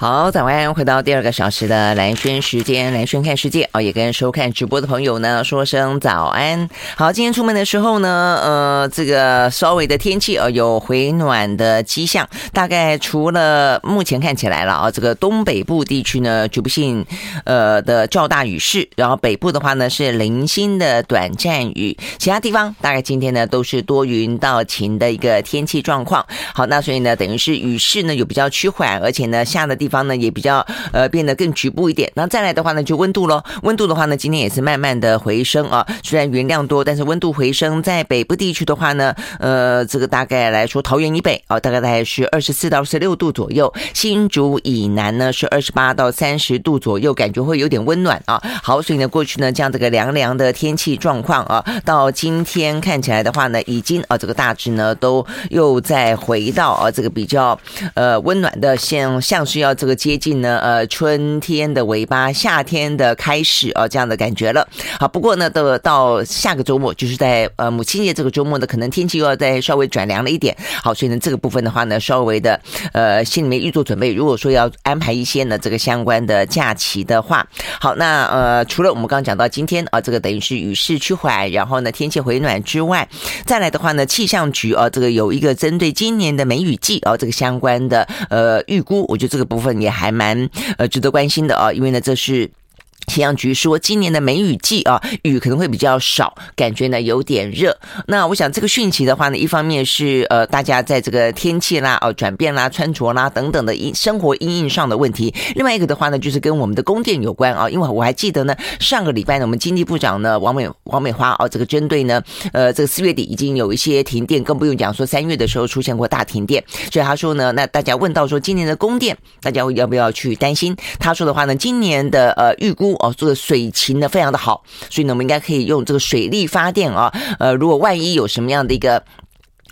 好，早安，回到第二个小时的蓝轩时间，蓝轩看世界哦，也跟收看直播的朋友呢说声早安。好，今天出门的时候呢，呃，这个稍微的天气呃有回暖的迹象，大概除了目前看起来了啊，这个东北部地区呢局部性呃的较大雨势，然后北部的话呢是零星的短暂雨，其他地方大概今天呢都是多云到晴的一个天气状况。好，那所以呢，等于是雨势呢有比较趋缓，而且呢下的地方呢也比较呃变得更局部一点，那再来的话呢就温度喽，温度的话呢今天也是慢慢的回升啊，虽然云量多，但是温度回升，在北部地区的话呢，呃这个大概来说桃园以北啊大概大概是二十四到十六度左右，新竹以南呢是二十八到三十度左右，感觉会有点温暖啊。好，所以呢过去呢这样这个凉凉的天气状况啊，到今天看起来的话呢，已经啊这个大致呢都又再回到啊这个比较呃温暖的像像是要。这个接近呢，呃，春天的尾巴，夏天的开始啊，这样的感觉了。好，不过呢，到到下个周末，就是在呃母亲节这个周末呢，可能天气又要再稍微转凉了一点。好，所以呢，这个部分的话呢，稍微的呃心里面预做准备。如果说要安排一些呢这个相关的假期的话，好，那呃除了我们刚刚讲到今天啊，这个等于是雨势趋缓，然后呢天气回暖之外，再来的话呢，气象局啊这个有一个针对今年的梅雨季啊这个相关的呃预估，我觉得这个部分。也还蛮呃值得关心的啊，因为呢，这是。气象局说，今年的梅雨季啊，雨可能会比较少，感觉呢有点热。那我想这个汛期的话呢，一方面是呃大家在这个天气啦、哦转变啦、穿着啦等等的因生活因应上的问题；另外一个的话呢，就是跟我们的供电有关啊。因为我还记得呢，上个礼拜呢，我们经济部长呢王美王美花啊，这个针对呢呃这个四月底已经有一些停电，更不用讲说三月的时候出现过大停电，所以他说呢，那大家问到说今年的供电，大家要不要去担心？他说的话呢，今年的呃预估。哦，这个水情呢非常的好，所以呢，我们应该可以用这个水力发电啊。呃，如果万一有什么样的一个。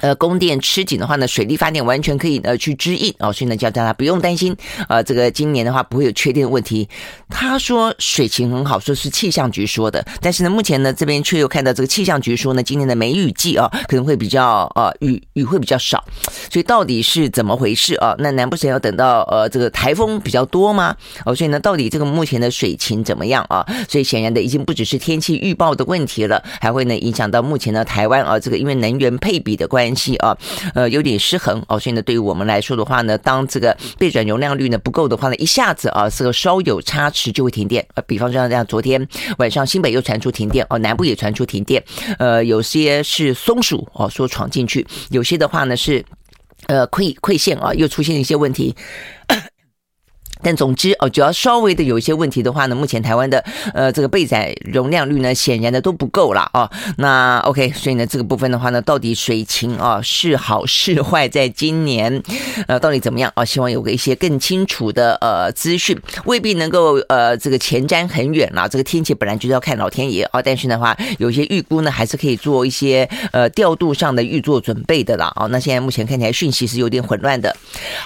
呃，供电吃紧的话呢，水力发电完全可以呃去支应哦，所以呢叫大家不用担心，呃，这个今年的话不会有缺电的问题。他说水情很好，说是气象局说的，但是呢，目前呢这边却又看到这个气象局说呢，今年的梅雨季啊可能会比较呃雨雨会比较少，所以到底是怎么回事啊？那难不成要等到呃这个台风比较多吗？哦，所以呢，到底这个目前的水情怎么样啊？所以显然的已经不只是天气预报的问题了，还会呢影响到目前的台湾啊这个因为能源配比的关系。前期啊，呃，有点失衡哦，所以呢，对于我们来说的话呢，当这个备转容量率呢不够的话呢，一下子啊，这个稍有差池就会停电。呃，比方说像，昨天晚上新北又传出停电哦，南部也传出停电。呃，有些是松鼠哦，说闯进去；有些的话呢是呃溃溃线啊，又出现一些问题。但总之哦，只要稍微的有一些问题的话呢，目前台湾的呃这个备载容量率呢，显然的都不够了哦。那 OK，所以呢这个部分的话呢，到底水情啊是好是坏，在今年呃到底怎么样啊？希望有个一些更清楚的呃资讯，未必能够呃这个前瞻很远了。这个天气本来就是要看老天爷啊，但是的话有些预估呢还是可以做一些呃调度上的预做准备的啦。哦，那现在目前看起来讯息是有点混乱的。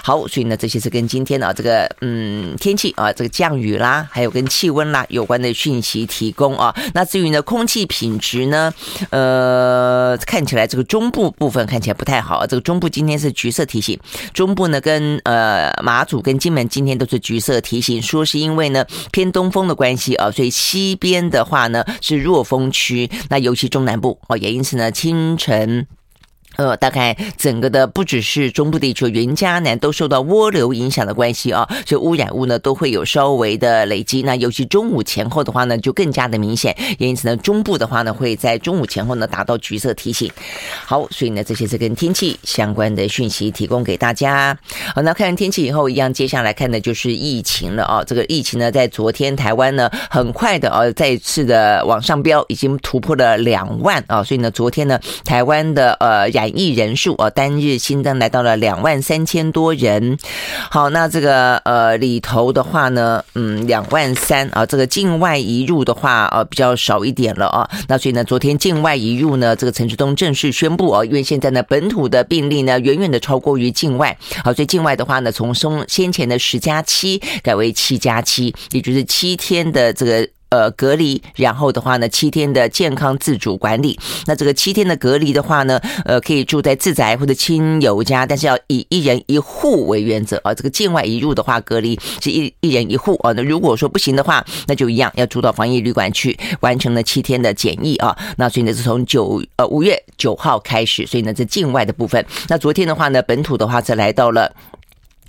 好，所以呢这些是跟今天啊这个嗯。嗯，天气啊，这个降雨啦，还有跟气温啦有关的讯息提供啊。那至于呢，空气品质呢，呃，看起来这个中部部分看起来不太好。这个中部今天是橘色提醒，中部呢跟呃马祖跟金门今天都是橘色提醒，说是因为呢偏东风的关系啊，所以西边的话呢是弱风区。那尤其中南部哦，也因此呢清晨。呃，大概整个的不只是中部地区，云嘉南都受到涡流影响的关系啊，所以污染物呢都会有稍微的累积。那尤其中午前后的话呢，就更加的明显。也因此呢，中部的话呢，会在中午前后呢达到橘色提醒。好，所以呢，这些是跟天气相关的讯息提供给大家。好，那看完天气以后，一样接下来看的就是疫情了啊。这个疫情呢，在昨天台湾呢，很快的啊，再次的往上飙，已经突破了两万啊。所以呢，昨天呢，台湾的呃亚染疫人数啊，单日新增来到了两万三千多人。好，那这个呃里头的话呢，嗯，两万三啊，这个境外移入的话啊，比较少一点了啊。那所以呢，昨天境外移入呢，这个陈志东正式宣布啊，因为现在呢本土的病例呢远远的超过于境外。好，所以境外的话呢，从松先前的十加七改为七加七，也就是七天的这个。呃隔离，然后的话呢七天的健康自主管理。那这个七天的隔离的话呢，呃可以住在自宅或者亲友家，但是要以一人一户为原则啊。这个境外移入的话，隔离是一一人一户啊。那如果说不行的话，那就一样要住到防疫旅馆去，完成了七天的检疫啊。那所以呢是从九呃五月九号开始，所以呢这境外的部分，那昨天的话呢本土的话是来到了。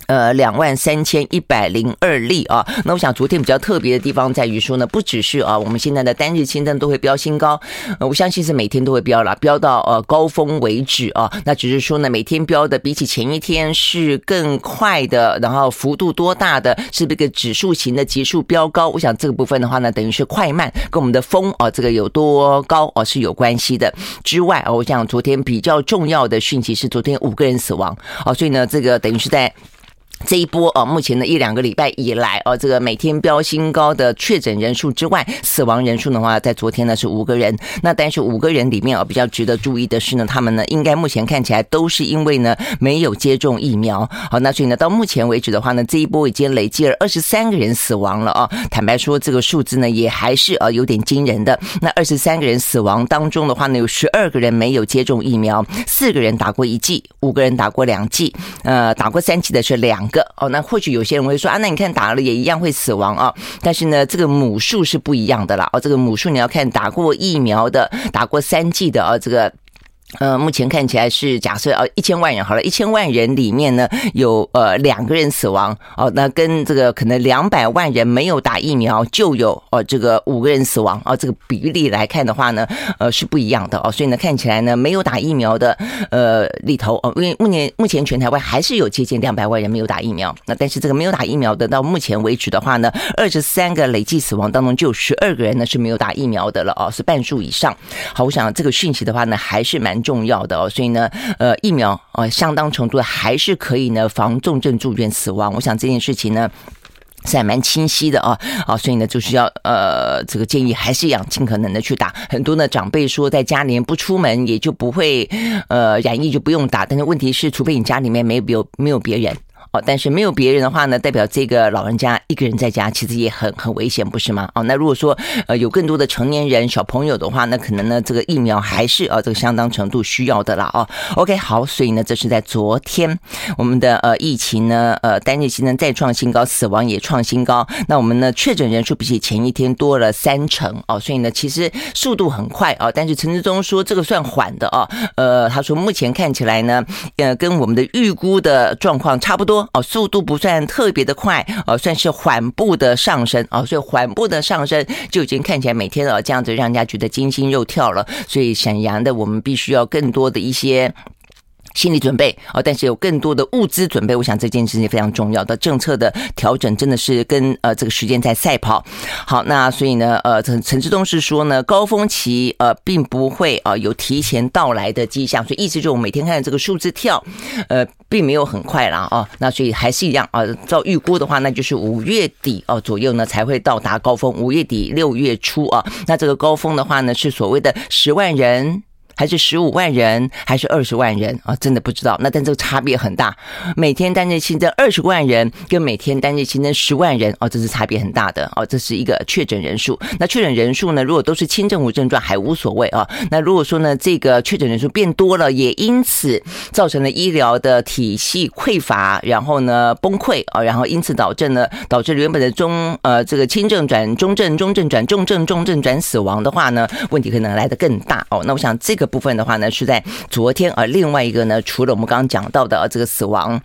呃，两万三千一百零二例啊。那我想昨天比较特别的地方在于说呢，不只是啊，我们现在的单日新增都会飙新高，我相信是每天都会飙了，飙到呃高峰为止啊。那只是说呢，每天飙的比起前一天是更快的，然后幅度多大的，是这个指数型的急速飙高？我想这个部分的话呢，等于是快慢跟我们的风啊，这个有多高啊是有关系的。之外啊，我想昨天比较重要的讯息是昨天五个人死亡啊，所以呢，这个等于是在。这一波啊，目前的一两个礼拜以来啊，这个每天飙新高的确诊人数之外，死亡人数的话，在昨天呢是五个人。那但是五个人里面啊，比较值得注意的是呢，他们呢应该目前看起来都是因为呢没有接种疫苗。好，那所以呢到目前为止的话呢，这一波已经累计了二十三个人死亡了啊。坦白说，这个数字呢也还是啊有点惊人的。那二十三个人死亡当中的话呢，有十二个人没有接种疫苗，四个人打过一剂，五个人打过两剂，呃，打过三剂的是两。个哦，那或许有些人会说啊，那你看打了也一样会死亡啊，但是呢，这个母数是不一样的啦。哦，这个母数你要看打过疫苗的，打过三剂的哦，这个。呃，目前看起来是假设呃一千万人好了，一千万人里面呢有呃两个人死亡哦，那跟这个可能两百万人没有打疫苗就有哦这个五个人死亡哦，这个比例来看的话呢，呃是不一样的哦，所以呢看起来呢没有打疫苗的呃里头哦，因为目前目前全台湾还是有接近两百万人没有打疫苗，那但是这个没有打疫苗的到目前为止的话呢，二十三个累计死亡当中就有十二个人呢是没有打疫苗的了哦，是半数以上。好，我想这个讯息的话呢还是蛮。重要的哦，所以呢，呃，疫苗呃，相当程度还是可以呢防重症住院死亡。我想这件事情呢是还蛮清晰的啊，啊，所以呢就是要呃，这个建议还是要尽可能的去打。很多呢长辈说在家里面不出门也就不会呃染疫就不用打，但是问题是，除非你家里面没有没有别人。但是没有别人的话呢，代表这个老人家一个人在家，其实也很很危险，不是吗？哦，那如果说呃有更多的成年人、小朋友的话，那可能呢这个疫苗还是呃这个相当程度需要的啦。哦，OK，好，所以呢这是在昨天我们的呃疫情呢呃单日新增再创新高，死亡也创新高。那我们呢确诊人数比起前一天多了三成哦，所以呢其实速度很快啊。但是陈志忠说这个算缓的啊，呃他说目前看起来呢呃跟我们的预估的状况差不多。哦，速度不算特别的快，哦，算是缓步的上升，哦，所以缓步的上升就已经看起来每天哦这样子让人家觉得惊心肉跳了，所以沈阳的，我们必须要更多的一些。心理准备啊，但是有更多的物资准备，我想这件事情非常重要的政策的调整，真的是跟呃这个时间在赛跑。好，那所以呢，呃陈陈志东是说呢，高峰期呃并不会啊有提前到来的迹象，所以意思就是我每天看这个数字跳，呃并没有很快啦啊，那所以还是一样啊，照预估的话，那就是五月底哦左右呢才会到达高峰，五月底六月初啊，那这个高峰的话呢是所谓的十万人。还是十五万人，还是二十万人啊？真的不知道。那但这个差别很大，每天单日新增二十万人，跟每天单日新增十万人哦，这是差别很大的哦。这是一个确诊人数。那确诊人数呢？如果都是轻症无症状还无所谓啊。那如果说呢，这个确诊人数变多了，也因此造成了医疗的体系匮乏，然后呢崩溃啊，然后因此导致呢，导致原本的中呃这个轻症转中症，中症转重症，重症转死亡的话呢，问题可能来得更大哦。那我想这个。部分的话呢，是在昨天啊。另外一个呢，除了我们刚刚讲到的这个死亡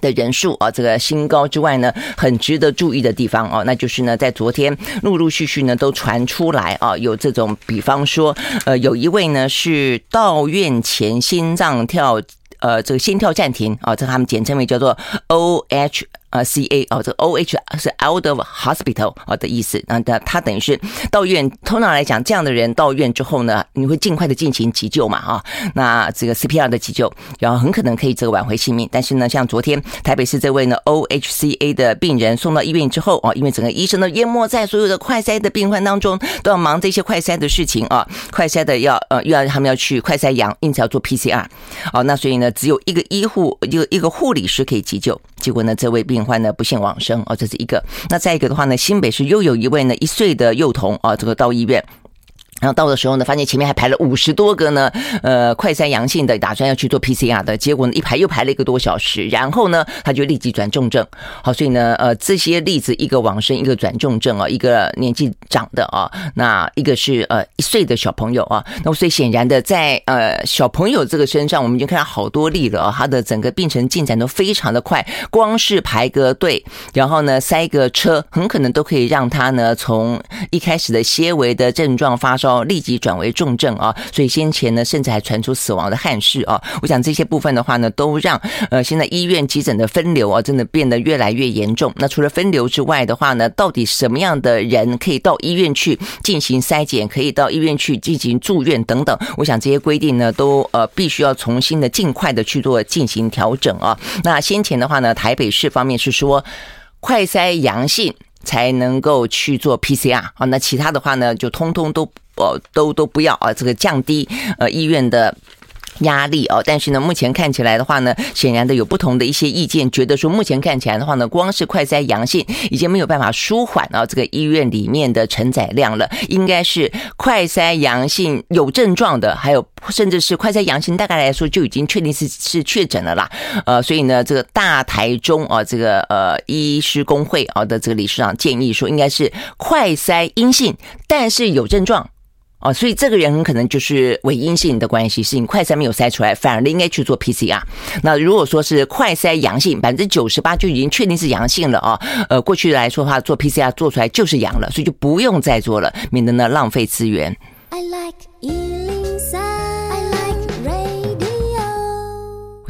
的人数啊，这个新高之外呢，很值得注意的地方啊，那就是呢，在昨天陆陆续续呢都传出来啊，有这种，比方说，呃，有一位呢是到院前心脏跳，呃，这个心跳暂停啊，这他们简称为叫做 OH。啊，C A 哦，这个 O H 是 out of hospital 啊的意思。那他他等于是到院，通常来讲，这样的人到院之后呢，你会尽快的进行急救嘛啊？那这个 C P R 的急救，然后很可能可以这个挽回性命。但是呢，像昨天台北市这位呢 O H C A 的病人送到医院之后啊，因为整个医生都淹没在所有的快筛的病患当中，都要忙这些快筛的事情啊，快筛的要呃又要他们要去快筛阳，因此要做 P C R。哦，那所以呢，只有一个医护一个一个护理师可以急救。结果呢，这位病患呢不幸往生哦，这是一个。那再一个的话呢，新北市又有一位呢一岁的幼童啊，这个到医院。然后到的时候呢，发现前面还排了五十多个呢，呃，快筛阳性的，打算要去做 PCR 的，结果呢，一排又排了一个多小时。然后呢，他就立即转重症。好，所以呢，呃，这些例子，一个往生，一个转重症啊，一个年纪长的啊，那一个是呃一岁的小朋友啊。那所以显然的，在呃小朋友这个身上，我们已经看到好多例了啊，他的整个病程进展都非常的快，光是排个队，然后呢塞个车，很可能都可以让他呢从一开始的些微的症状发烧。哦立即转为重症啊，所以先前呢，甚至还传出死亡的憾事啊。我想这些部分的话呢，都让呃现在医院急诊的分流啊，真的变得越来越严重。那除了分流之外的话呢，到底什么样的人可以到医院去进行筛检，可以到医院去进行住院等等？我想这些规定呢，都呃必须要重新的尽快的去做进行调整啊。那先前的话呢，台北市方面是说快筛阳性。才能够去做 PCR 啊，那其他的话呢，就通通都呃都都不要啊，这个降低呃医院的。压力哦，但是呢，目前看起来的话呢，显然的有不同的一些意见，觉得说目前看起来的话呢，光是快筛阳性已经没有办法舒缓啊这个医院里面的承载量了，应该是快筛阳性有症状的，还有甚至是快筛阳性，大概来说就已经确定是是确诊了啦。呃，所以呢，这个大台中啊，这个呃医师工会啊的这个理事长建议说，应该是快筛阴性，但是有症状。哦，所以这个人很可能就是伪阴性的关系，是你快筛没有筛出来，反而应该去做 PCR。那如果说是快筛阳性，百分之九十八就已经确定是阳性了啊。呃，过去来说的话，做 PCR 做出来就是阳了，所以就不用再做了，免得呢浪费资源。I like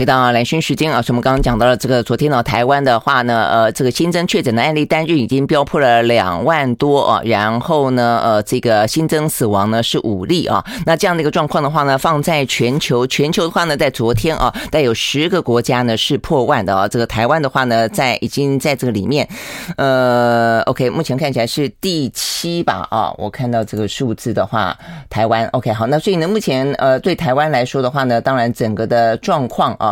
回到蓝轩时间啊，所以我们刚刚讲到了这个昨天呢，台湾的话呢，呃，这个新增确诊的案例单日已经飙破了两万多啊，然后呢，呃，这个新增死亡呢是五例啊，那这样的一个状况的话呢，放在全球，全球的话呢，在昨天啊，带有十个国家呢是破万的啊，这个台湾的话呢，在已经在这个里面，呃，OK，目前看起来是第七吧啊，我看到这个数字的话，台湾 OK 好，那所以呢，目前呃，对台湾来说的话呢，当然整个的状况。啊，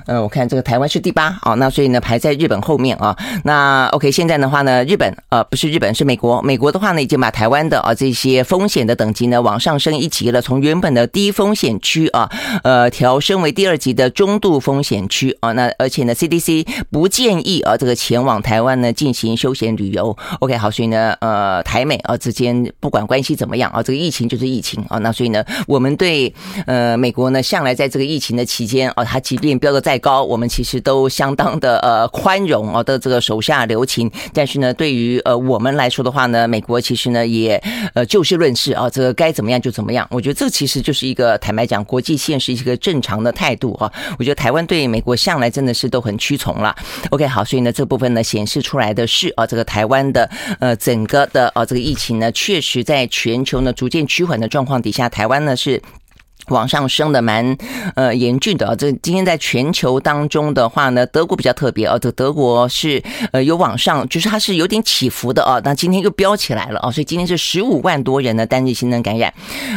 呃，我看这个台湾是第八，啊，那所以呢排在日本后面啊。那 OK，现在的话呢，日本呃不是日本是美国，美国的话呢已经把台湾的啊这些风险的等级呢往上升一级了，从原本的低风险区啊，呃调升为第二级的中度风险区啊。那而且呢，CDC 不建议啊这个前往台湾呢进行休闲旅游。OK，好，所以呢，呃，台美啊之间不管关系怎么样啊，这个疫情就是疫情啊。那所以呢，我们对呃美国呢向来在这个疫情的期间啊，它。即便飙得再高，我们其实都相当的呃宽容啊的这个手下留情。但是呢，对于呃我们来说的话呢，美国其实呢也呃就事论事啊，这个该怎么样就怎么样。我觉得这其实就是一个坦白讲，国际现实一个正常的态度啊。我觉得台湾对美国向来真的是都很屈从了。OK，好，所以呢这部分呢显示出来的是啊，这个台湾的呃整个的啊这个疫情呢，确实在全球呢逐渐趋缓的状况底下，台湾呢是。往上升的蛮呃严峻的。啊，这今天在全球当中的话呢，德国比较特别哦，这德国是呃有往上，就是它是有点起伏的啊，那今天又飙起来了啊，所以今天是十五万多人的单日新增感染，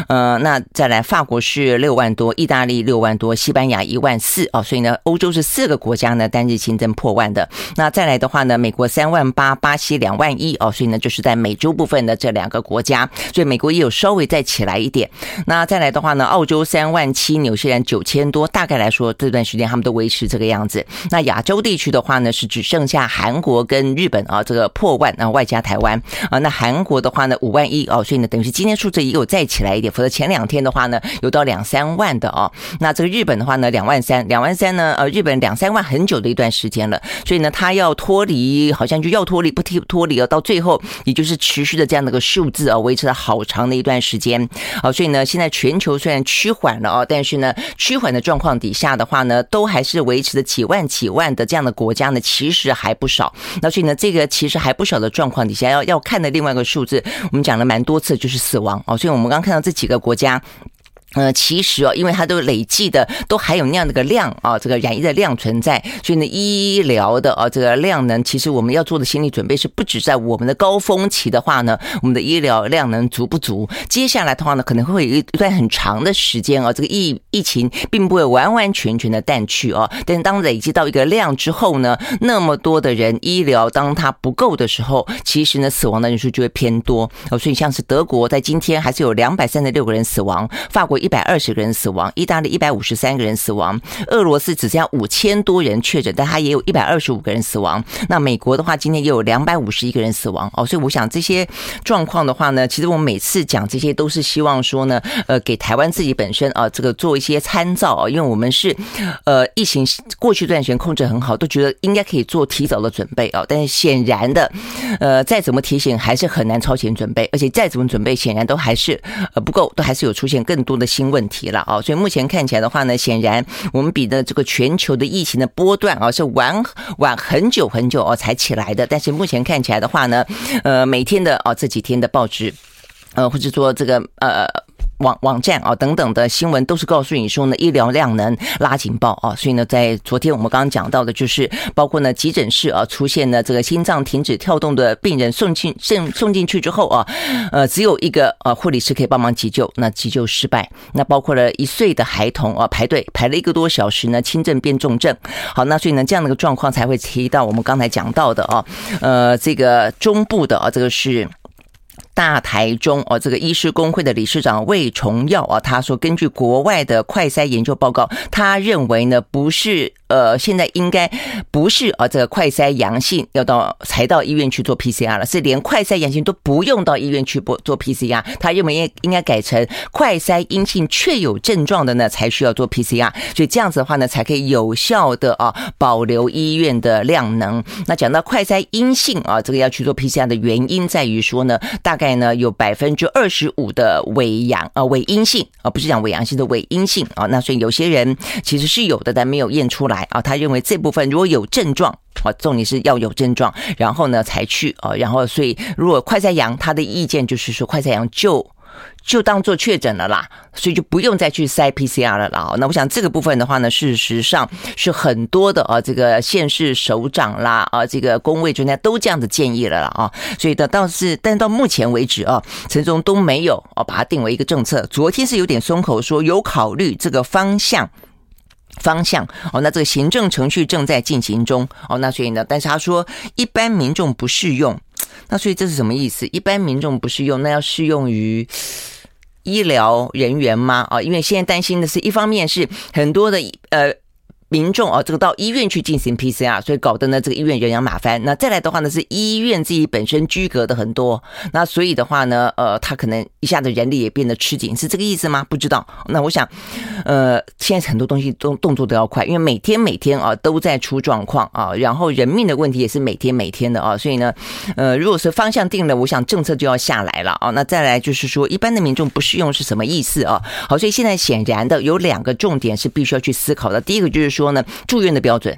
呃，那再来法国是六万多，意大利六万多，西班牙一万四啊，所以呢，欧洲是四个国家呢单日新增破万的，那再来的话呢，美国三万八，巴西两万一啊，所以呢就是在美洲部分的这两个国家，所以美国也有稍微再起来一点，那再来的话呢，澳洲。周三万七，纽西兰九千多，大概来说这段时间他们都维持这个样子。那亚洲地区的话呢，是只剩下韩国跟日本啊，这个破万啊，外加台湾啊。那韩国的话呢，五万一哦，所以呢，等于是今天数字也有再起来一点，否则前两天的话呢，有到两三万的哦。那这个日本的话呢，两万三，两万三呢，呃，日本两三万很久的一段时间了，所以呢，他要脱离，好像就要脱离，不脱脱离了，到最后也就是持续的这样的个数字啊，维持了好长的一段时间。啊，所以呢，现在全球虽然趋缓了哦，但是呢，趋缓的状况底下的话呢，都还是维持着几万几万的这样的国家呢，其实还不少。那所以呢，这个其实还不少的状况底下，要要看的另外一个数字，我们讲了蛮多次，就是死亡哦。所以我们刚刚看到这几个国家。呃，其实哦，因为它都累计的都还有那样的个量啊，这个染疫的量存在，所以呢，医疗的啊这个量能，其实我们要做的心理准备是，不止在我们的高峰期的话呢，我们的医疗量能足不足？接下来的话呢，可能会有一段很长的时间啊，这个疫疫情并不会完完全全的淡去啊。但是当累积到一个量之后呢，那么多的人医疗当它不够的时候，其实呢，死亡的人数就会偏多哦。所以像是德国在今天还是有两百三十六个人死亡，法国。一百二十个人死亡，意大利一百五十三个人死亡，俄罗斯只剩下五千多人确诊，但它也有一百二十五个人死亡。那美国的话，今天也有两百五十一个人死亡哦。所以我想这些状况的话呢，其实我们每次讲这些都是希望说呢，呃，给台湾自己本身啊，这个做一些参照啊，因为我们是呃疫情过去段时间控制很好，都觉得应该可以做提早的准备啊。但是显然的，呃，再怎么提醒还是很难超前准备，而且再怎么准备，显然都还是呃不够，都还是有出现更多的。新问题了啊，所以目前看起来的话呢，显然我们比的这个全球的疫情的波段啊是晚晚很久很久哦才起来的，但是目前看起来的话呢，呃，每天的哦这几天的报纸，呃，或者说这个呃。网网站啊等等的新闻都是告诉你说呢，医疗量能拉警报啊，所以呢，在昨天我们刚刚讲到的，就是包括呢急诊室啊出现了这个心脏停止跳动的病人送进送送进去之后啊，呃，只有一个呃护理师可以帮忙急救，那急救失败，那包括了一岁的孩童啊排队排了一个多小时呢，轻症变重症，好，那所以呢这样的一个状况才会提到我们刚才讲到的啊，呃，这个中部的啊，这个是。大台中哦，这个医师工会的理事长魏崇耀啊，他说，根据国外的快筛研究报告，他认为呢，不是呃，现在应该不是啊，这个快筛阳性要到才到医院去做 PCR 了，是连快筛阳性都不用到医院去做做 PCR。他认为应应该改成快筛阴性确有症状的呢，才需要做 PCR。所以这样子的话呢，才可以有效的啊保留医院的量能。那讲到快筛阴性啊，这个要去做 PCR 的原因在于说呢，大概。在呢有百分之二十五的伪阳啊伪阴性啊，不是讲伪阳性的伪阴性啊，那所以有些人其实是有的，但没有验出来啊。他认为这部分如果有症状啊，重点是要有症状，然后呢才去啊，然后所以如果快筛阳，他的意见就是说快筛阳就。就当做确诊了啦，所以就不用再去筛 PCR 了啦。那我想这个部分的话呢，事实上是很多的啊，这个县市首长啦啊，这个公卫专家都这样的建议了啦啊。所以的倒是，但到目前为止啊，陈时中都没有啊把它定为一个政策。昨天是有点松口说有考虑这个方向方向哦，那这个行政程序正在进行中哦。那所以呢，但是他说一般民众不适用。那所以这是什么意思？一般民众不适用，那要适用于医疗人员吗？啊，因为现在担心的是一方面是很多的呃。民众啊，这个到医院去进行 PCR，所以搞得呢这个医院人仰马翻。那再来的话呢，是医院自己本身居隔的很多，那所以的话呢，呃，他可能一下子人力也变得吃紧，是这个意思吗？不知道。那我想，呃，现在很多东西都动作都要快，因为每天每天啊都在出状况啊，然后人命的问题也是每天每天的啊，所以呢，呃，如果是方向定了，我想政策就要下来了啊。那再来就是说，一般的民众不适用是什么意思啊？好，所以现在显然的有两个重点是必须要去思考的，第一个就是说。说呢，住院的标准。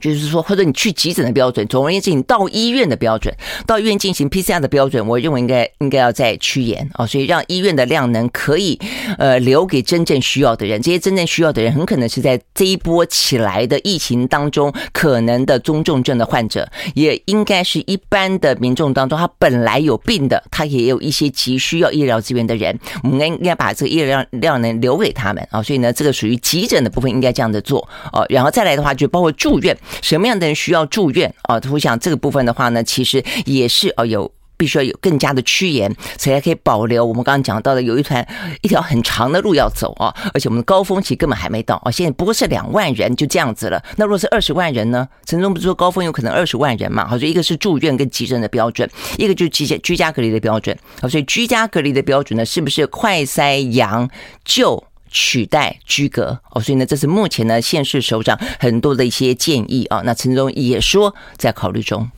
就是说，或者你去急诊的标准，总而言之，你到医院的标准，到医院进行 PCR 的标准，我认为应该应该要再趋严啊，所以让医院的量能可以呃留给真正需要的人。这些真正需要的人，很可能是在这一波起来的疫情当中可能的中重症的患者，也应该是一般的民众当中，他本来有病的，他也有一些急需要医疗资源的人，我们应该把这个医疗量量能留给他们啊。所以呢，这个属于急诊的部分，应该这样子做哦。然后再来的话，就包括住院。什么样的人需要住院啊？我想这个部分的话呢，其实也是哦，有必须要有更加的趋严，才可以保留我们刚刚讲到的有一团一条很长的路要走啊！而且我们的高峰期根本还没到啊！现在不过是两万人就这样子了。那如果是二十万人呢？陈时中不是说高峰有可能二十万人嘛？好，所以一个是住院跟急诊的标准，一个就是居家居家隔离的标准。好，所以居家隔离的标准呢，是不是快筛阳就？取代居格哦，所以呢，这是目前呢现市首长很多的一些建议啊。那陈忠也说在考虑中。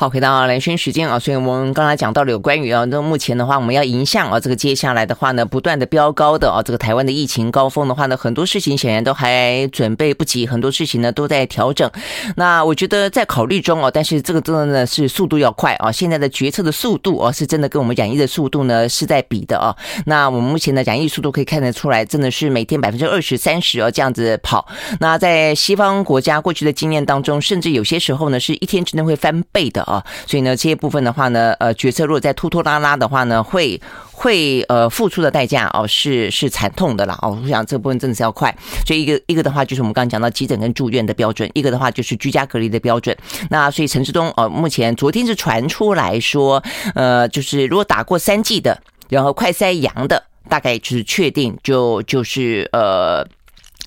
好，回到蓝轩时间啊，所以我们刚才讲到了有关于啊，那目前的话，我们要迎向啊，这个接下来的话呢，不断的飙高的啊，这个台湾的疫情高峰的话呢，很多事情显然都还准备不及，很多事情呢都在调整。那我觉得在考虑中哦，但是这个真的呢是速度要快啊，现在的决策的速度哦，是真的跟我们染疫的速度呢是在比的啊。那我们目前的染疫速度可以看得出来，真的是每天百分之二十三十哦这样子跑。那在西方国家过去的经验当中，甚至有些时候呢是一天之内会翻倍的啊，所以呢这。些部分的话呢，呃，决策如果再拖拖拉拉的话呢，会会呃付出的代价哦，是是惨痛的啦哦。我想这部分真的是要快，所以一个一个的话就是我们刚刚讲到急诊跟住院的标准，一个的话就是居家隔离的标准。那所以陈时中呃，目前昨天是传出来说，呃，就是如果打过三剂的，然后快筛阳的，大概就是确定就就是呃。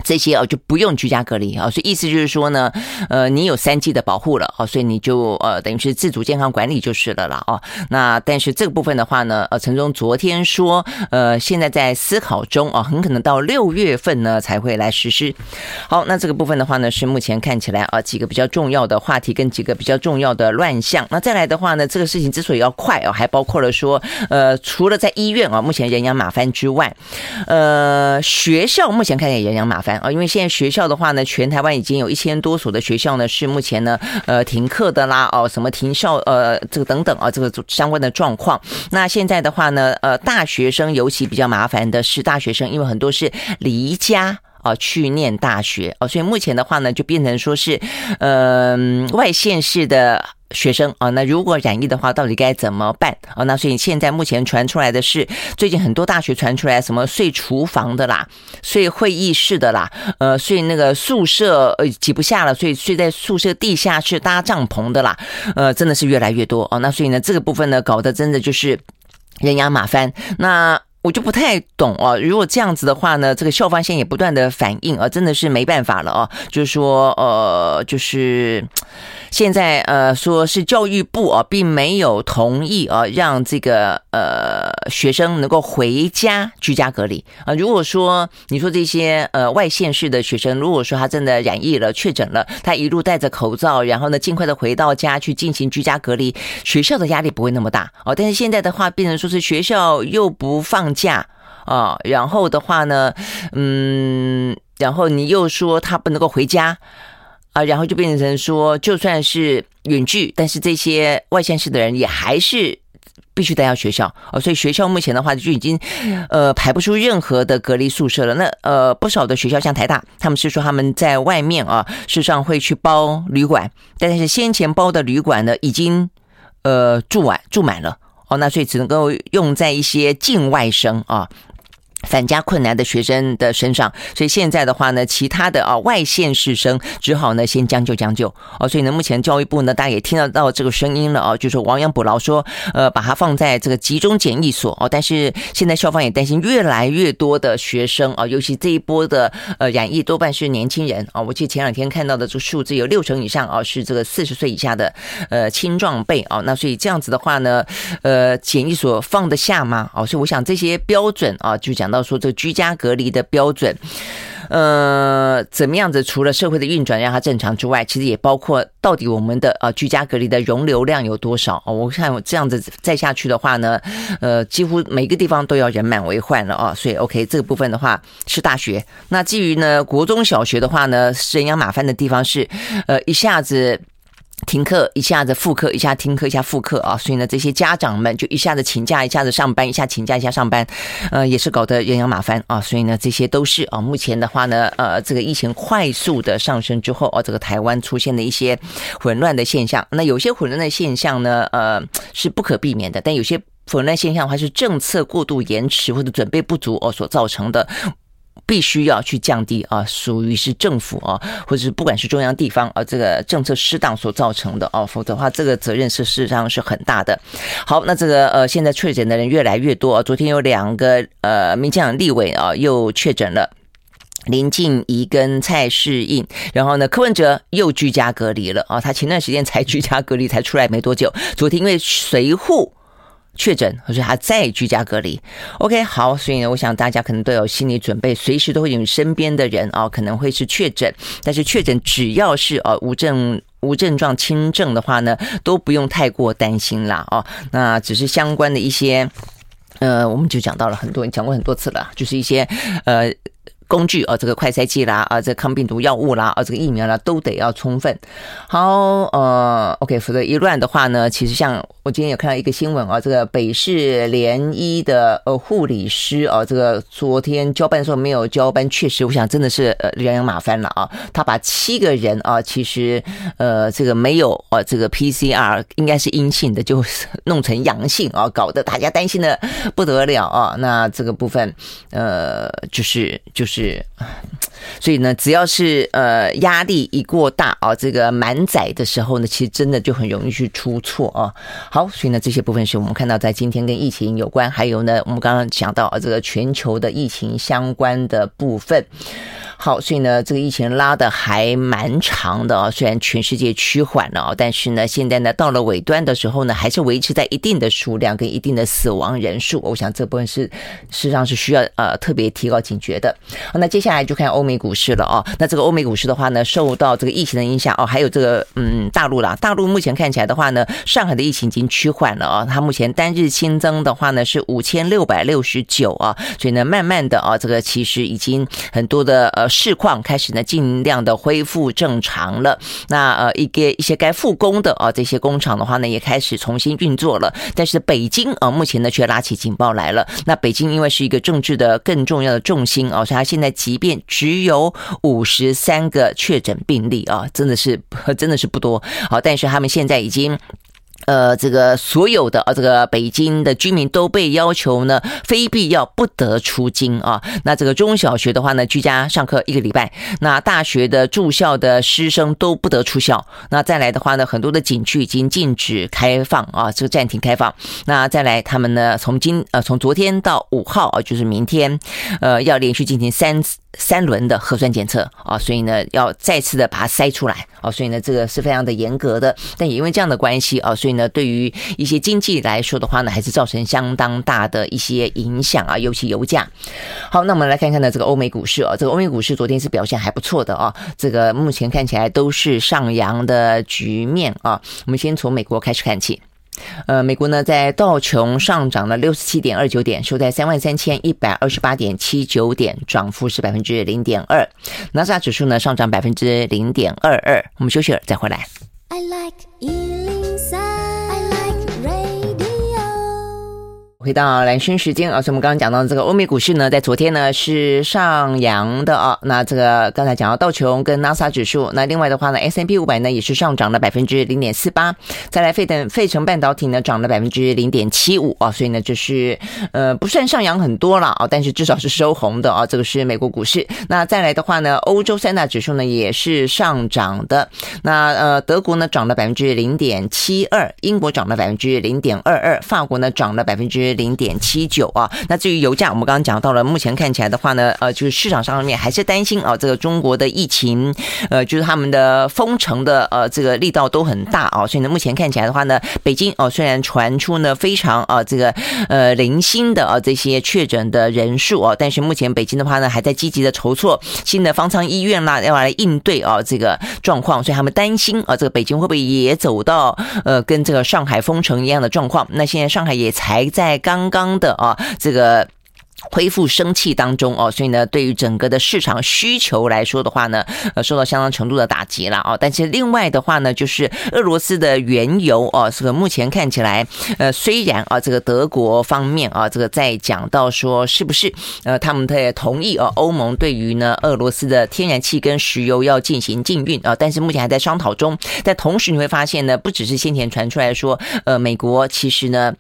这些哦就不用居家隔离啊，所以意思就是说呢，呃，你有三剂的保护了哦，所以你就呃等于是自主健康管理就是了啦哦。那但是这个部分的话呢，呃，陈忠昨天说，呃，现在在思考中啊，很可能到六月份呢才会来实施。好，那这个部分的话呢，是目前看起来啊几个比较重要的话题跟几个比较重要的乱象。那再来的话呢，这个事情之所以要快啊，还包括了说，呃，除了在医院啊目前人仰马翻之外，呃，学校目前看起来人仰马烦。啊，因为现在学校的话呢，全台湾已经有一千多所的学校呢，是目前呢，呃，停课的啦，哦，什么停校，呃，这个等等啊，这个相关的状况。那现在的话呢，呃，大学生尤其比较麻烦的是大学生，因为很多是离家啊去念大学哦，所以目前的话呢，就变成说是，嗯、外县市的。学生啊，那如果染疫的话，到底该怎么办啊？那所以现在目前传出来的是，最近很多大学传出来什么睡厨房的啦，睡会议室的啦，呃，睡那个宿舍呃挤不下了，所以睡在宿舍地下室搭帐篷的啦，呃，真的是越来越多哦。那所以呢，这个部分呢，搞得真的就是人仰马翻。那我就不太懂哦，如果这样子的话呢，这个校方现在也不断的反应啊，真的是没办法了哦，就是说呃，就是。现在呃，说是教育部啊，并没有同意啊，让这个呃学生能够回家居家隔离啊。如果说你说这些呃外县市的学生，如果说他真的染疫了、确诊了，他一路戴着口罩，然后呢尽快的回到家去进行居家隔离，学校的压力不会那么大哦。但是现在的话，变成说是学校又不放假啊，然后的话呢，嗯，然后你又说他不能够回家。啊，然后就变成说，就算是远距，但是这些外县市的人也还是必须待在学校哦。所以学校目前的话就已经呃排不出任何的隔离宿舍了。那呃不少的学校像台大，他们是说他们在外面啊，事实上会去包旅馆，但是先前包的旅馆呢已经呃住完住满了哦，那所以只能够用在一些境外生啊。返家困难的学生的身上，所以现在的话呢，其他的啊外县市生只好呢先将就将就哦。所以呢，目前教育部呢，大家也听得到这个声音了啊，就是亡羊补牢说，呃，把它放在这个集中检疫所哦。但是现在校方也担心越来越多的学生啊，尤其这一波的呃染疫多半是年轻人啊。我记得前两天看到的这个数字有六成以上啊是这个四十岁以下的呃青壮辈啊。那所以这样子的话呢，呃，检疫所放得下吗？哦，所以我想这些标准啊，就讲到。说这居家隔离的标准，呃，怎么样子？除了社会的运转让它正常之外，其实也包括到底我们的呃居家隔离的容流量有多少？哦我看我这样子再下去的话呢，呃，几乎每个地方都要人满为患了啊。所以 OK，这个部分的话是大学。那至于呢国中小学的话呢，人仰马翻的地方是呃一下子。停课一下子复课，一下停课一下复课啊，所以呢，这些家长们就一下子请假，一下子上班，一下请假，一下上班，呃，也是搞得人仰马翻啊。所以呢，这些都是啊，目前的话呢，呃，这个疫情快速的上升之后，哦、啊，这个台湾出现的一些混乱的现象。那有些混乱的现象呢，呃，是不可避免的，但有些混乱现象的话是政策过度延迟或者准备不足哦所造成的。必须要去降低啊，属于是政府啊，或者是不管是中央地方啊，这个政策失当所造成的啊，否则的话，这个责任是事实上是很大的。好，那这个呃，现在确诊的人越来越多啊，昨天有两个呃，民进党立委啊又确诊了，林静怡跟蔡适应，然后呢，柯文哲又居家隔离了啊，他前段时间才居家隔离才出来没多久，昨天因为随护。确诊，或者他再居家隔离。OK，好，所以呢，我想大家可能都有心理准备，随时都会有身边的人啊，可能会是确诊。但是确诊只要是呃无症无症状轻症的话呢，都不用太过担心啦哦。那只是相关的一些，呃，我们就讲到了很多，讲过很多次了，就是一些呃。工具啊，这个快筛剂啦，啊，这抗病毒药物啦，啊，这个疫苗啦，都得要充分。好，呃，OK，否则一乱的话呢，其实像我今天有看到一个新闻啊，这个北市联医的呃护理师啊，这个昨天交班的时候没有交班，确实，我想真的是呃人仰马翻了啊。他把七个人啊，其实呃这个没有啊，这个 PCR 应该是阴性的，就弄成阳性啊，搞得大家担心的不得了啊。那这个部分呃，就是就是。是，所以呢，只要是呃压力一过大啊，这个满载的时候呢，其实真的就很容易去出错啊。好，所以呢，这些部分是我们看到在今天跟疫情有关，还有呢，我们刚刚讲到啊，这个全球的疫情相关的部分。好，所以呢，这个疫情拉的还蛮长的啊。虽然全世界趋缓了啊，但是呢，现在呢，到了尾端的时候呢，还是维持在一定的数量跟一定的死亡人数。我想这部分是事实上是需要呃特别提高警觉的。那接下来就看欧美股市了啊。那这个欧美股市的话呢，受到这个疫情的影响哦，还有这个嗯大陆啦，大陆目前看起来的话呢，上海的疫情已经趋缓了啊。它目前单日新增的话呢是五千六百六十九啊，所以呢，慢慢的啊，这个其实已经很多的呃。市况开始呢，尽量的恢复正常了。那呃，一个一些该复工的啊，这些工厂的话呢，也开始重新运作了。但是北京啊，目前呢却拉起警报来了。那北京因为是一个政治的更重要的重心啊，所以它现在即便只有五十三个确诊病例啊，真的是真的是不多。好，但是他们现在已经。呃，这个所有的啊，这个北京的居民都被要求呢，非必要不得出京啊。那这个中小学的话呢，居家上课一个礼拜。那大学的住校的师生都不得出校。那再来的话呢，很多的景区已经禁止开放啊，这个暂停开放。那再来，他们呢，从今呃，从昨天到五号啊，就是明天，呃，要连续进行三次。三轮的核酸检测啊，所以呢，要再次的把它筛出来啊，所以呢，这个是非常的严格的。但也因为这样的关系啊，所以呢，对于一些经济来说的话呢，还是造成相当大的一些影响啊，尤其油价。好，那我们来看看呢，这个欧美股市啊，这个欧美股市昨天是表现还不错的啊，这个目前看起来都是上扬的局面啊。我们先从美国开始看起。呃，美国呢，在道琼上涨了六十七点二九点，收在三万三千一百二十八点七九点，涨幅是百分之零点二。纳斯达克指数呢，上涨百分之零点二二。我们休息了，再回来。I like 回到蓝轩时间啊，所以我们刚刚讲到这个欧美股市呢，在昨天呢是上扬的啊。那这个刚才讲到道琼跟纳斯指数，那另外的话呢，S&P 五百呢也是上涨了百分之零点四八。再来费等费城半导体呢涨了百分之零点七五啊，所以呢就是呃不算上扬很多了啊，但是至少是收红的啊。这个是美国股市。那再来的话呢，欧洲三大指数呢也是上涨的。那呃德国呢涨了百分之零点七二，英国涨了百分之零点二二，法国呢涨了百分之。零点七九啊，那至于油价，我们刚刚讲到了，目前看起来的话呢，呃，就是市场上面还是担心啊，这个中国的疫情，呃，就是他们的封城的呃这个力道都很大啊，所以呢，目前看起来的话呢，北京哦，虽然传出呢非常啊这个呃零星的啊这些确诊的人数啊，但是目前北京的话呢，还在积极的筹措新的方舱医院啦，要来应对啊这个状况，所以他们担心啊，这个北京会不会也走到呃跟这个上海封城一样的状况？那现在上海也才在。刚刚的啊，这个。恢复生气当中哦，所以呢，对于整个的市场需求来说的话呢，呃，受到相当程度的打击了啊。但是另外的话呢，就是俄罗斯的原油哦，这个目前看起来，呃，虽然啊，这个德国方面啊，这个在讲到说是不是呃，他们也同意啊，欧盟对于呢俄罗斯的天然气跟石油要进行禁运啊，但是目前还在商讨中。但同时你会发现呢，不只是先前传出来说，呃，美国其实呢。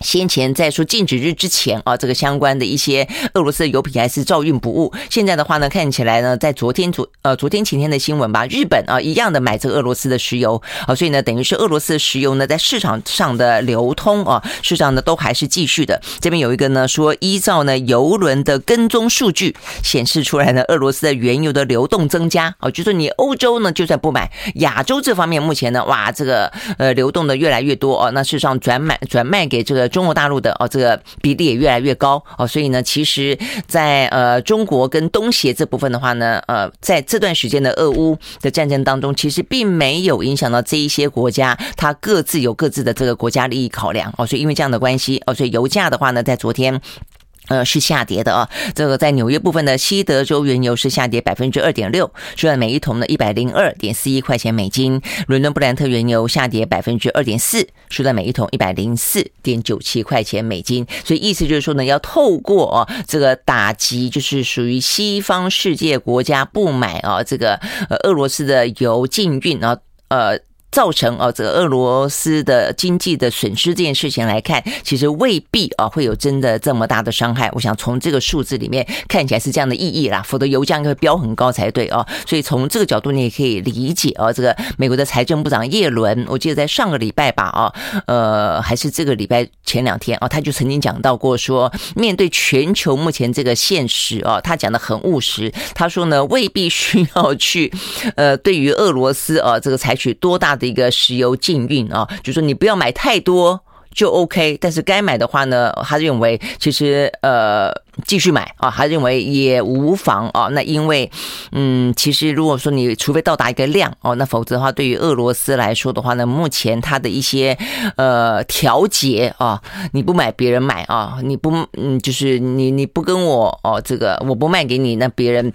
先前在说禁止日之前啊，这个相关的一些俄罗斯的油品还是照运不误。现在的话呢，看起来呢，在昨天昨呃昨天前天的新闻吧，日本啊一样的买这个俄罗斯的石油啊，所以呢，等于是俄罗斯的石油呢在市场上的流通啊，市场呢都还是继续的。这边有一个呢说，依照呢油轮的跟踪数据显示出来呢，俄罗斯的原油的流动增加啊，就是你欧洲呢就算不买，亚洲这方面目前呢哇这个呃流动的越来越多啊，那事实上转买转卖给这个。中国大陆的哦，这个比例也越来越高哦，所以呢，其实在呃中国跟东协这部分的话呢，呃，在这段时间的俄乌的战争当中，其实并没有影响到这一些国家，它各自有各自的这个国家利益考量哦，所以因为这样的关系哦，所以油价的话呢，在昨天。呃，是下跌的啊。这个在纽约部分的西德州原油是下跌百分之二点六，收在每一桶的一百零二点四一块钱美金。伦敦布兰特原油下跌百分之二点四，收在每一桶一百零四点九七块钱美金。所以意思就是说呢，要透过啊这个打击，就是属于西方世界国家不买啊这个呃俄罗斯的油禁运啊呃。造成啊，这个俄罗斯的经济的损失这件事情来看，其实未必啊会有真的这么大的伤害。我想从这个数字里面看起来是这样的意义啦，否则油价应该会飙很高才对啊。所以从这个角度你也可以理解啊，这个美国的财政部长叶伦，我记得在上个礼拜吧啊，呃还是这个礼拜前两天啊，他就曾经讲到过说，面对全球目前这个现实啊，他讲的很务实，他说呢未必需要去呃对于俄罗斯啊这个采取多大的一个石油禁运啊，就是说你不要买太多就 OK，但是该买的话呢，他认为其实呃继续买啊，他认为也无妨啊。那因为嗯，其实如果说你除非到达一个量哦，那否则的话，对于俄罗斯来说的话呢，目前它的一些呃调节啊，你不买别人买啊，你不嗯就是你你不跟我哦这个我不卖给你，那别人。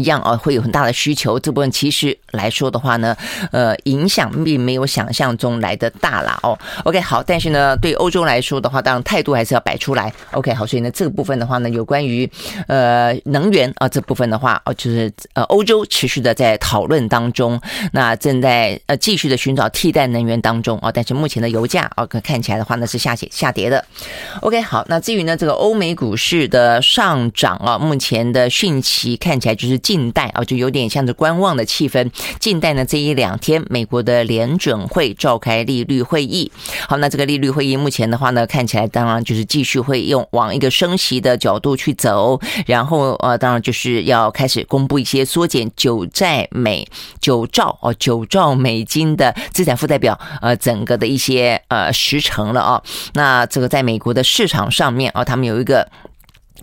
一样啊，会有很大的需求。这部分其实来说的话呢，呃，影响并没有想象中来的大了哦。OK，好，但是呢，对欧洲来说的话，当然态度还是要摆出来。OK，好，所以呢，这个部分的话呢，有关于呃能源啊这部分的话，哦，就是呃欧洲持续的在讨论当中，那正在呃继续的寻找替代能源当中啊。但是目前的油价啊，看起来的话呢是下跌下跌的。OK，好，那至于呢这个欧美股市的上涨啊，目前的讯息看起来就是。静待啊，就有点像是观望的气氛。静待呢，这一两天，美国的联准会召开利率会议。好，那这个利率会议目前的话呢，看起来当然就是继续会用往一个升息的角度去走。然后呃，当然就是要开始公布一些缩减九债美九兆哦九兆美金的资产负债表，呃，整个的一些呃时程了啊。那这个在美国的市场上面啊，他们有一个。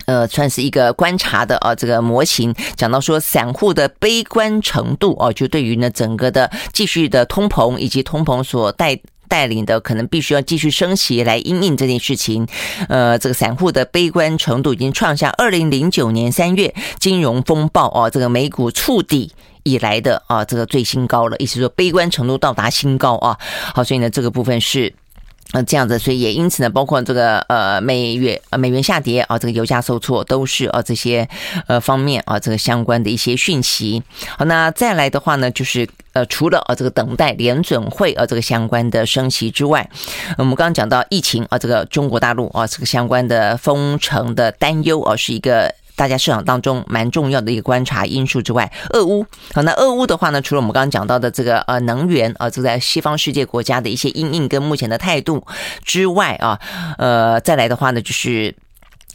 呃，算是一个观察的啊，这个模型讲到说，散户的悲观程度哦，就对于呢整个的继续的通膨以及通膨所带带领的可能必须要继续升息来因应这件事情，呃，这个散户的悲观程度已经创下二零零九年三月金融风暴哦，这个美股触底以来的啊这个最新高了，意思说悲观程度到达新高啊，好，所以呢这个部分是。那这样子，所以也因此呢，包括这个呃美元呃美元下跌啊，这个油价受挫，都是啊这些呃方面啊这个相关的一些讯息。好，那再来的话呢，就是呃除了啊这个等待联准会啊这个相关的升息之外，我们刚刚讲到疫情啊，这个中国大陆啊这个相关的封城的担忧啊，是一个。大家市场当中蛮重要的一个观察因素之外，俄乌好，那俄乌的话呢，除了我们刚刚讲到的这个呃能源啊，就在西方世界国家的一些阴影跟目前的态度之外啊，呃，再来的话呢，就是。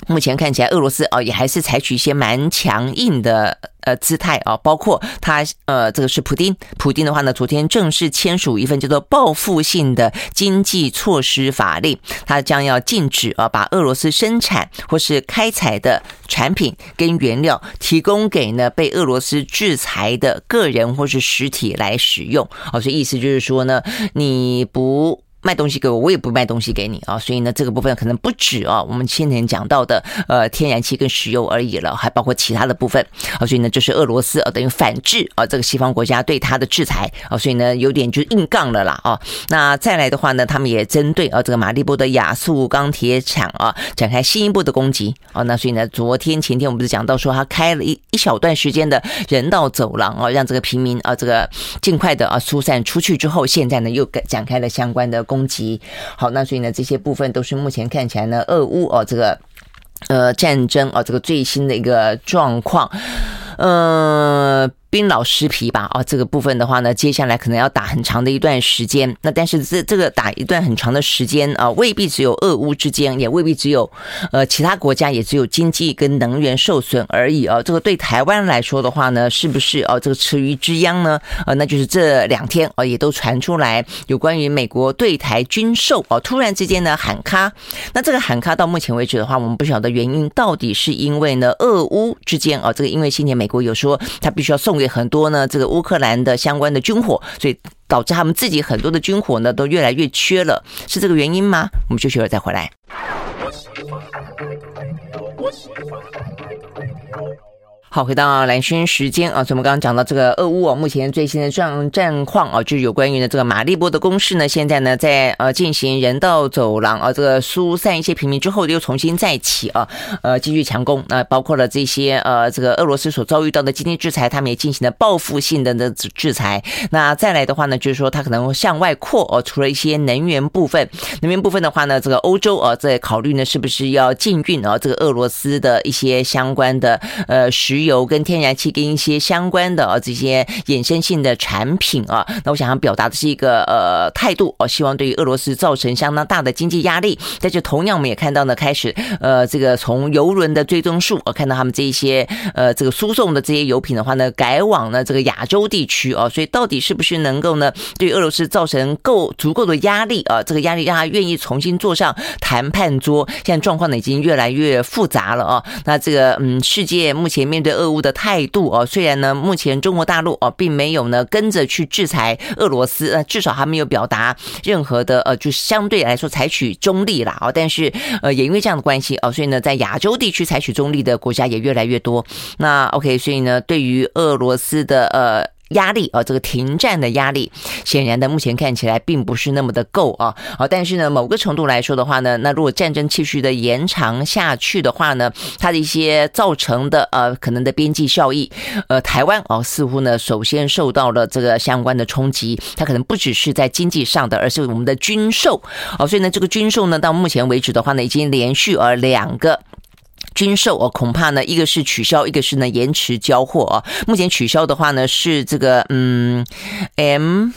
目前看起来，俄罗斯啊也还是采取一些蛮强硬的呃姿态啊，包括他呃这个是普丁，普丁的话呢，昨天正式签署一份叫做报复性的经济措施法令，他将要禁止啊把俄罗斯生产或是开采的产品跟原料提供给呢被俄罗斯制裁的个人或是实体来使用啊，所以意思就是说呢，你不。卖东西给我，我也不卖东西给你啊，所以呢，这个部分可能不止啊，我们先前讲到的呃天然气跟石油而已了，还包括其他的部分啊，所以呢，就是俄罗斯啊等于反制啊这个西方国家对它的制裁啊，所以呢有点就硬杠了啦啊。那再来的话呢，他们也针对啊这个马利波的亚速钢铁厂啊展开新一步的攻击啊。那所以呢，昨天前天我们不是讲到说他开了一一小段时间的人道走廊啊，让这个平民啊这个尽快的啊疏散出去之后，现在呢又展开了相关的。攻击。好，那所以呢，这些部分都是目前看起来呢，俄乌哦，这个呃战争哦，这个最新的一个状况，呃，冰老尸皮吧，哦，这个部分的话呢，接下来可能要打很长的一段时间。那但是这这个打一段很长的时间啊，未必只有俄乌之间，也未必只有呃其他国家，也只有经济跟能源受损而已啊。这个对台湾来说的话呢，是不是哦这个池鱼之殃呢？呃，那就是这两天啊也都传出来有关于美国对台军售哦，突然之间呢喊卡。那这个喊卡到目前为止的话，我们不晓得原因到底是因为呢俄乌之间啊，这个因为今年美国有说他必须要送。给很多呢，这个乌克兰的相关的军火，所以导致他们自己很多的军火呢都越来越缺了，是这个原因吗？我们休息会儿再回来。好，回到蓝轩时间啊，所以我们刚刚讲到这个俄乌啊，目前最新的状战况啊，就是有关于呢这个马利波的攻势呢，现在呢在呃进行人道走廊啊，这个疏散一些平民之后又重新再起啊，呃继续强攻。那包括了这些呃这个俄罗斯所遭遇到的经济制裁，他们也进行了报复性的的制裁。那再来的话呢，就是说他可能向外扩哦，除了一些能源部分，能源部分的话呢，这个欧洲啊在考虑呢是不是要禁运啊这个俄罗斯的一些相关的呃石。石油跟天然气跟一些相关的啊这些衍生性的产品啊，那我想要表达的是一个呃态度哦，希望对于俄罗斯造成相当大的经济压力。但是同样我们也看到呢，开始呃这个从油轮的追踪数，我看到他们这一些呃这个输送的这些油品的话呢，改往了这个亚洲地区哦，所以到底是不是能够呢对俄罗斯造成够足够的压力啊？这个压力让他愿意重新坐上谈判桌？现在状况呢已经越来越复杂了啊。那这个嗯，世界目前面对俄乌的态度哦，虽然呢，目前中国大陆哦，并没有呢跟着去制裁俄罗斯，呃，至少还没有表达任何的呃，就相对来说采取中立啦哦，但是呃，也因为这样的关系哦，所以呢，在亚洲地区采取中立的国家也越来越多。那 OK，所以呢，对于俄罗斯的呃。压力啊，这个停战的压力，显然的目前看起来并不是那么的够啊。好，但是呢，某个程度来说的话呢，那如果战争继续的延长下去的话呢，它的一些造成的呃可能的边际效益，呃，台湾哦似乎呢首先受到了这个相关的冲击，它可能不只是在经济上的，而是我们的军售哦。所以呢，这个军售呢到目前为止的话呢，已经连续而两个。军售哦，恐怕呢，一个是取消，一个是呢延迟交货啊。目前取消的话呢，是这个嗯，M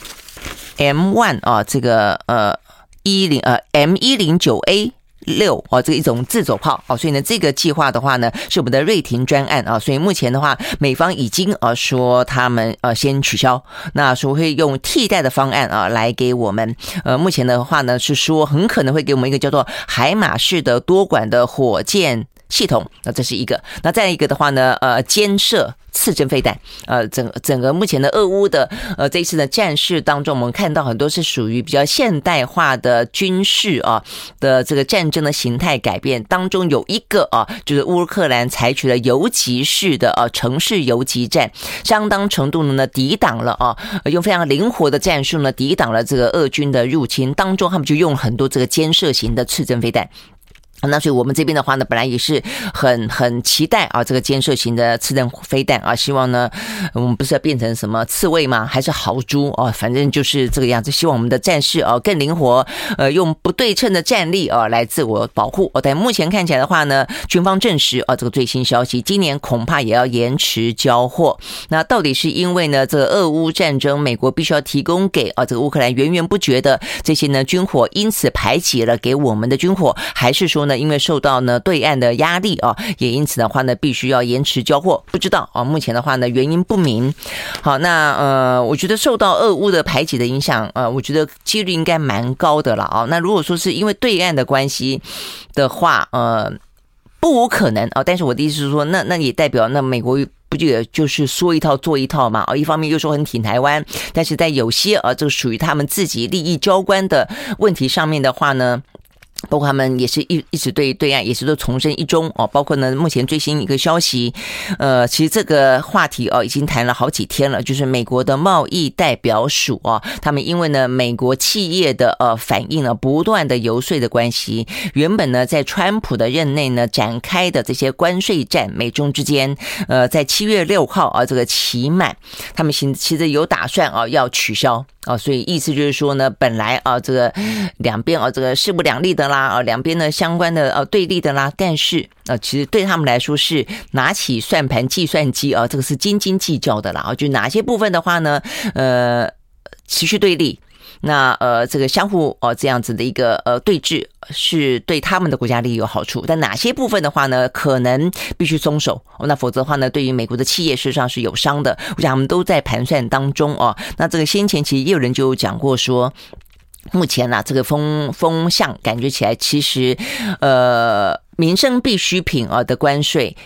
M one 啊，这个呃一零呃 M 一零九 A 六哦，这个一种自走炮哦。所以呢，这个计划的话呢，是我们的瑞廷专案啊。所以目前的话，美方已经啊说他们呃先取消，那说会用替代的方案啊来给我们。呃，目前的话呢是说很可能会给我们一个叫做海马式的多管的火箭。系统，那这是一个。那再一个的话呢，呃，肩射刺针飞弹，呃，整整个目前的俄乌的呃这一次的战事当中，我们看到很多是属于比较现代化的军事啊的这个战争的形态改变当中，有一个啊，就是乌克兰采取了游击式的呃城市游击战，相当程度呢抵挡了啊，用非常灵活的战术呢抵挡了这个俄军的入侵，当中他们就用很多这个肩射型的刺针飞弹。那所以我们这边的话呢，本来也是很很期待啊，这个肩射型的刺针飞弹啊，希望呢，我们不是要变成什么刺猬吗？还是豪猪啊？反正就是这个样子。希望我们的战士啊更灵活，呃，用不对称的战力啊来自我保护。哦但目前看起来的话呢，军方证实啊，这个最新消息，今年恐怕也要延迟交货。那到底是因为呢，这个俄乌战争，美国必须要提供给啊这个乌克兰源源不绝的这些呢军火，因此排挤了给我们的军火，还是说呢？因为受到呢对岸的压力啊，也因此的话呢，必须要延迟交货。不知道啊，目前的话呢，原因不明。好，那呃，我觉得受到俄乌的排挤的影响，呃，我觉得几率应该蛮高的了啊。那如果说是因为对岸的关系的话，呃，不无可能啊。但是我的意思是说，那那也代表那美国不就也就是说一套做一套嘛？啊，一方面又说很挺台湾，但是在有些啊，这个属于他们自己利益交关的问题上面的话呢？包括他们也是一一直对对岸也是都重申一中哦，包括呢目前最新一个消息，呃，其实这个话题哦已经谈了好几天了，就是美国的贸易代表署啊，他们因为呢美国企业的呃反应呢不断的游说的关系，原本呢在川普的任内呢展开的这些关税战，美中之间，呃，在七月六号啊这个期满，他们其其实有打算啊要取消啊，所以意思就是说呢，本来啊这个两边啊这个势不两立的。啦，啊，两边的相关的呃对立的啦，但是呃，其实对他们来说是拿起算盘计算机啊，这个是斤斤计较的啦啊，就哪些部分的话呢，呃，持续对立。那呃，这个相互哦这样子的一个呃对峙，是对他们的国家利益有好处，但哪些部分的话呢，可能必须松手，那否则的话呢，对于美国的企业事实上是有伤的。我想我们都在盘算当中哦。那这个先前其实也有人就讲过说，目前呢、啊、这个风风向感觉起来，其实呃民生必需品啊的关税。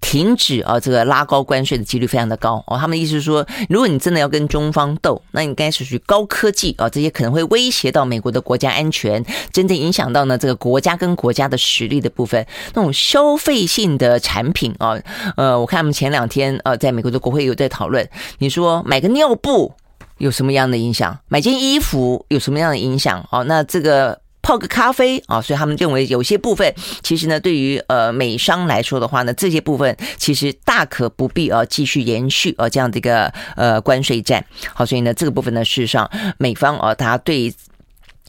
停止啊，这个拉高关税的几率非常的高哦。他们的意思是说，如果你真的要跟中方斗，那你该是属于高科技啊，这些可能会威胁到美国的国家安全，真正影响到呢这个国家跟国家的实力的部分。那种消费性的产品啊，呃，我看他们前两天呃，在美国的国会有在讨论，你说买个尿布有什么样的影响？买件衣服有什么样的影响？哦，那这个。泡个咖啡啊，所以他们认为有些部分其实呢，对于呃美商来说的话呢，这些部分其实大可不必啊继续延续啊这样的一个呃关税战。好，所以呢这个部分呢，事实上美方啊，他对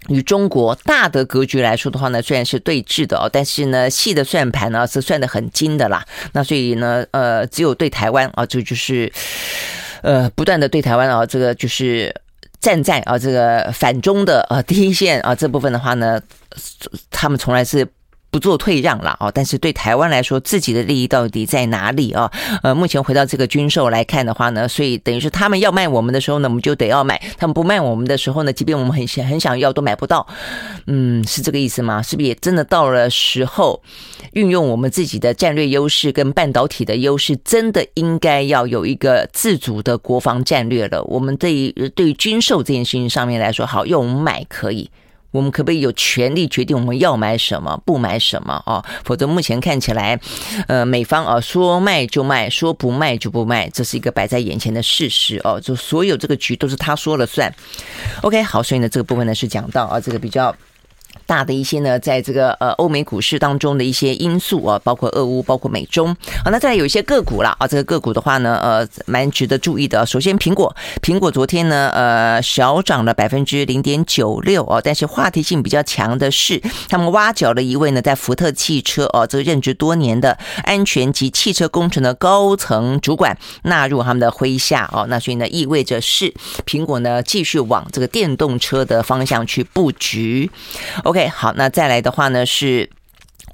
于中国大的格局来说的话呢，虽然是对峙的哦，但是呢细的算盘呢是算得很精的啦。那所以呢呃，只有对台湾啊，这就是呃不断的对台湾啊，这个就是。站在啊这个反中的啊第一线啊这部分的话呢，他们从来是。不做退让了啊！但是对台湾来说，自己的利益到底在哪里啊？呃，目前回到这个军售来看的话呢，所以等于是他们要卖我们的时候呢，我们就得要买；他们不卖我们的时候呢，即便我们很想很想要，都买不到。嗯，是这个意思吗？是不是也真的到了时候，运用我们自己的战略优势跟半导体的优势，真的应该要有一个自主的国防战略了？我们对于对于军售这件事情上面来说，好，用我们买可以。我们可不可以有权利决定我们要买什么，不买什么啊？否则目前看起来，呃，美方啊说卖就卖，说不卖就不卖，这是一个摆在眼前的事实哦。就所有这个局都是他说了算。OK，好，所以呢，这个部分呢是讲到啊，这个比较。大的一些呢，在这个呃欧美股市当中的一些因素啊，包括俄乌，包括美中。好，那再有一些个股了啊，这个个股的话呢，呃，蛮值得注意的。首先，苹果，苹果昨天呢，呃，小涨了百分之零点九六哦，但是话题性比较强的是，他们挖角了一位呢，在福特汽车哦，这个任职多年的安全及汽车工程的高层主管纳入他们的麾下哦，那所以呢，意味着是苹果呢继续往这个电动车的方向去布局。O 好，那再来的话呢是。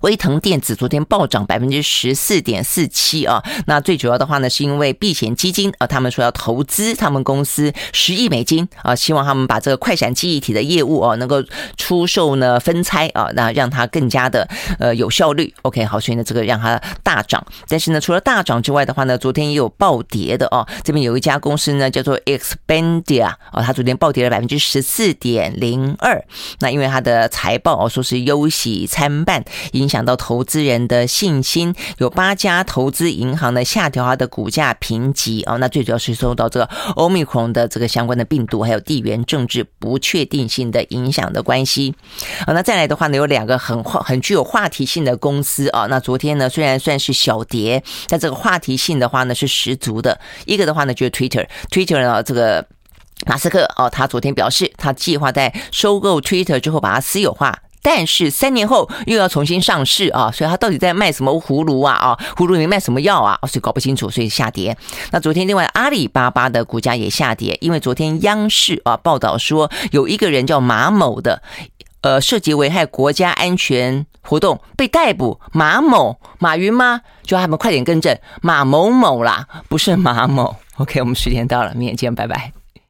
威腾电子昨天暴涨百分之十四点四七啊，那最主要的话呢，是因为避险基金啊，他们说要投资他们公司十亿美金啊，希望他们把这个快闪记忆体的业务啊，能够出售呢分拆啊，那让它更加的呃有效率。OK，好，所以呢这个让它大涨，但是呢除了大涨之外的话呢，昨天也有暴跌的哦。这边有一家公司呢叫做 Expedia 啊，它昨天暴跌了百分之十四点零二，那因为它的财报哦说是忧喜参半，影响到投资人的信心，有八家投资银行呢下调它的股价评级哦，那最主要是受到这个 Omicron 的这个相关的病毒，还有地缘政治不确定性的影响的关系。啊，那再来的话呢，有两个很话很具有话题性的公司啊，那昨天呢虽然算是小跌，但这个话题性的话呢是十足的。一个的话呢就是 Twitter，Twitter 呢这个马斯克哦，他昨天表示他计划在收购 Twitter 之后把它私有化。但是三年后又要重新上市啊，所以他到底在卖什么葫芦啊？啊，葫芦里面卖什么药啊？所以搞不清楚，所以下跌。那昨天另外阿里巴巴的股价也下跌，因为昨天央视啊报道说有一个人叫马某的，呃，涉及危害国家安全活动被逮捕。马某，马云吗？就他们快点更正，马某某啦，不是马某。OK，我们时间到了，明天见，拜拜。